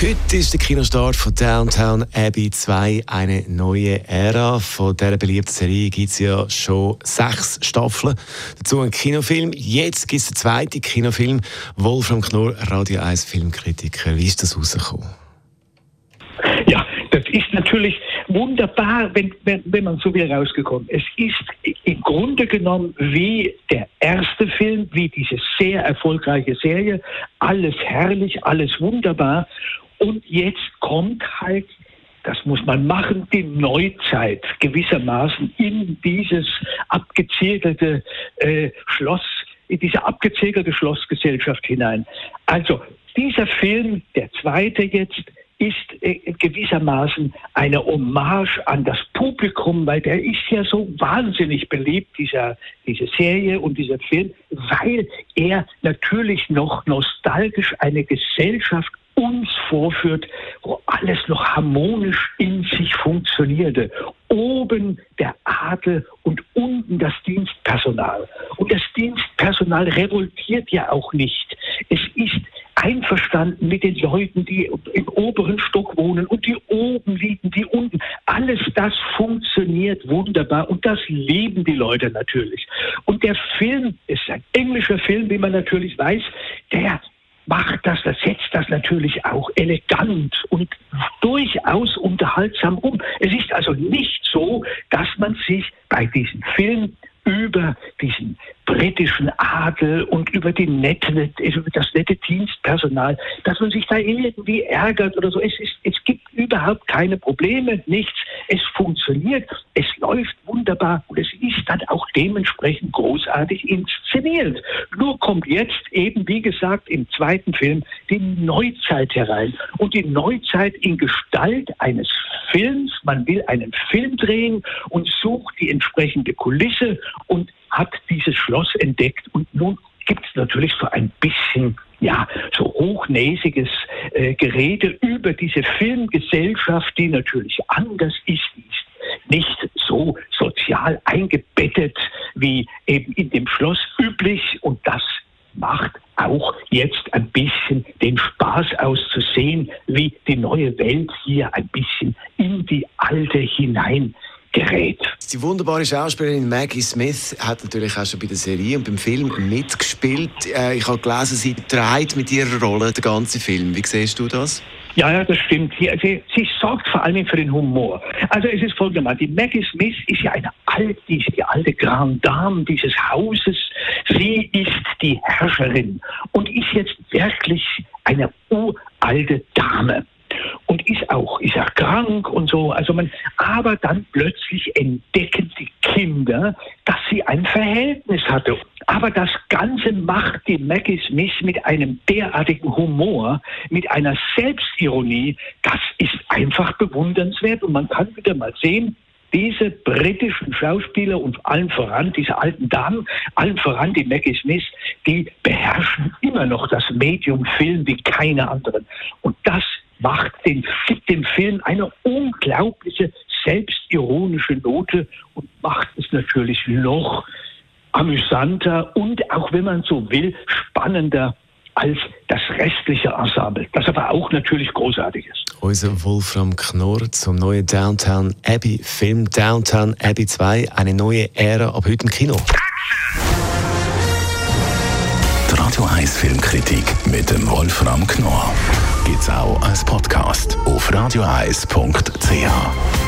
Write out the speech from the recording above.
Heute ist der Kinostart von Downtown Abbey 2 eine neue Ära. Von dieser beliebten Serie gibt es ja schon sechs Staffeln. Dazu ein Kinofilm. Jetzt gibt es den zweiten Kinofilm. Wolfram Knorr, Radio 1 Filmkritiker. Wie ist das rausgekommen? Ja, das ist natürlich wunderbar, wenn, wenn, wenn man so will, rausgekommen. Es ist im Grunde genommen wie der erste Film, wie diese sehr erfolgreiche Serie. Alles herrlich, alles wunderbar. Und jetzt kommt halt, das muss man machen, die Neuzeit gewissermaßen in dieses abgezirkelte äh, Schloss, in diese abgezirkelte Schlossgesellschaft hinein. Also dieser Film, der zweite jetzt, ist äh, gewissermaßen eine Hommage an das Publikum, weil der ist ja so wahnsinnig beliebt, dieser, diese Serie und dieser Film, weil er natürlich noch nostalgisch eine Gesellschaft uns vorführt, wo alles noch harmonisch in sich funktionierte. Oben der Adel und unten das Dienstpersonal. Und das Dienstpersonal revoltiert ja auch nicht. Es ist einverstanden mit den Leuten, die im oberen Stock wohnen und die oben liegen, die unten. Alles das funktioniert wunderbar und das lieben die Leute natürlich. Und der Film ist ein englischer Film, wie man natürlich weiß, der macht das, das setzt das natürlich auch elegant und durchaus unterhaltsam um. Es ist also nicht so, dass man sich bei diesem Film über diesen britischen Adel und über, nette, über das nette Dienstpersonal, dass man sich da irgendwie ärgert oder so. Es, ist, es gibt überhaupt keine Probleme, nichts. Es funktioniert, es läuft wunderbar und es ist dann auch dementsprechend großartig inszeniert. Nur kommt jetzt eben, wie gesagt, im zweiten Film die Neuzeit herein. Und die Neuzeit in Gestalt eines Films. Man will einen Film drehen und sucht die entsprechende Kulisse und hat dieses Schloss entdeckt. Und nun gibt es natürlich so ein bisschen ja, so hochnäsiges äh, Gerede über diese Filmgesellschaft, die natürlich anders ist, nicht so sozial eingebettet wie eben in dem Schloss üblich und das macht auch jetzt ein bisschen den Spaß auszusehen, wie die neue Welt hier ein bisschen in die alte hinein gerät. Die wunderbare Schauspielerin Maggie Smith hat natürlich auch schon bei der Serie und beim Film mitgespielt. Äh, ich habe gelesen, sie trägt mit ihrer Rolle den ganzen Film. Wie siehst du das? Ja, ja, das stimmt. Sie, sie, sie, sorgt vor allem für den Humor. Also es ist folgendermaßen, die Maggie Smith ist ja eine alte, die, die alte Grande Dame dieses Hauses. Sie ist die Herrscherin und ist jetzt wirklich eine uralte Dame und ist auch, ist ja krank und so. Also man, aber dann plötzlich entdecken die Kinder, sie ein Verhältnis hatte. Aber das Ganze macht die Maggie Smith mit einem derartigen Humor, mit einer Selbstironie, das ist einfach bewundernswert und man kann wieder mal sehen, diese britischen Schauspieler und allen voran diese alten Damen, allen voran die Maggie Smith, die beherrschen immer noch das Medium Film wie keine anderen. Und das macht den, gibt dem Film eine unglaubliche selbstironische Note und macht es natürlich noch amüsanter und auch, wenn man so will, spannender als das restliche Ensemble, das aber auch natürlich großartig ist. Unser Wolfram Knorr zum neuen Downtown Abbey Film Downtown Abbey 2, eine neue Ära ab heute im Kino. Die Radio 1 Filmkritik mit dem Wolfram Knorr gibt es auch als Podcast auf radioeis.ch.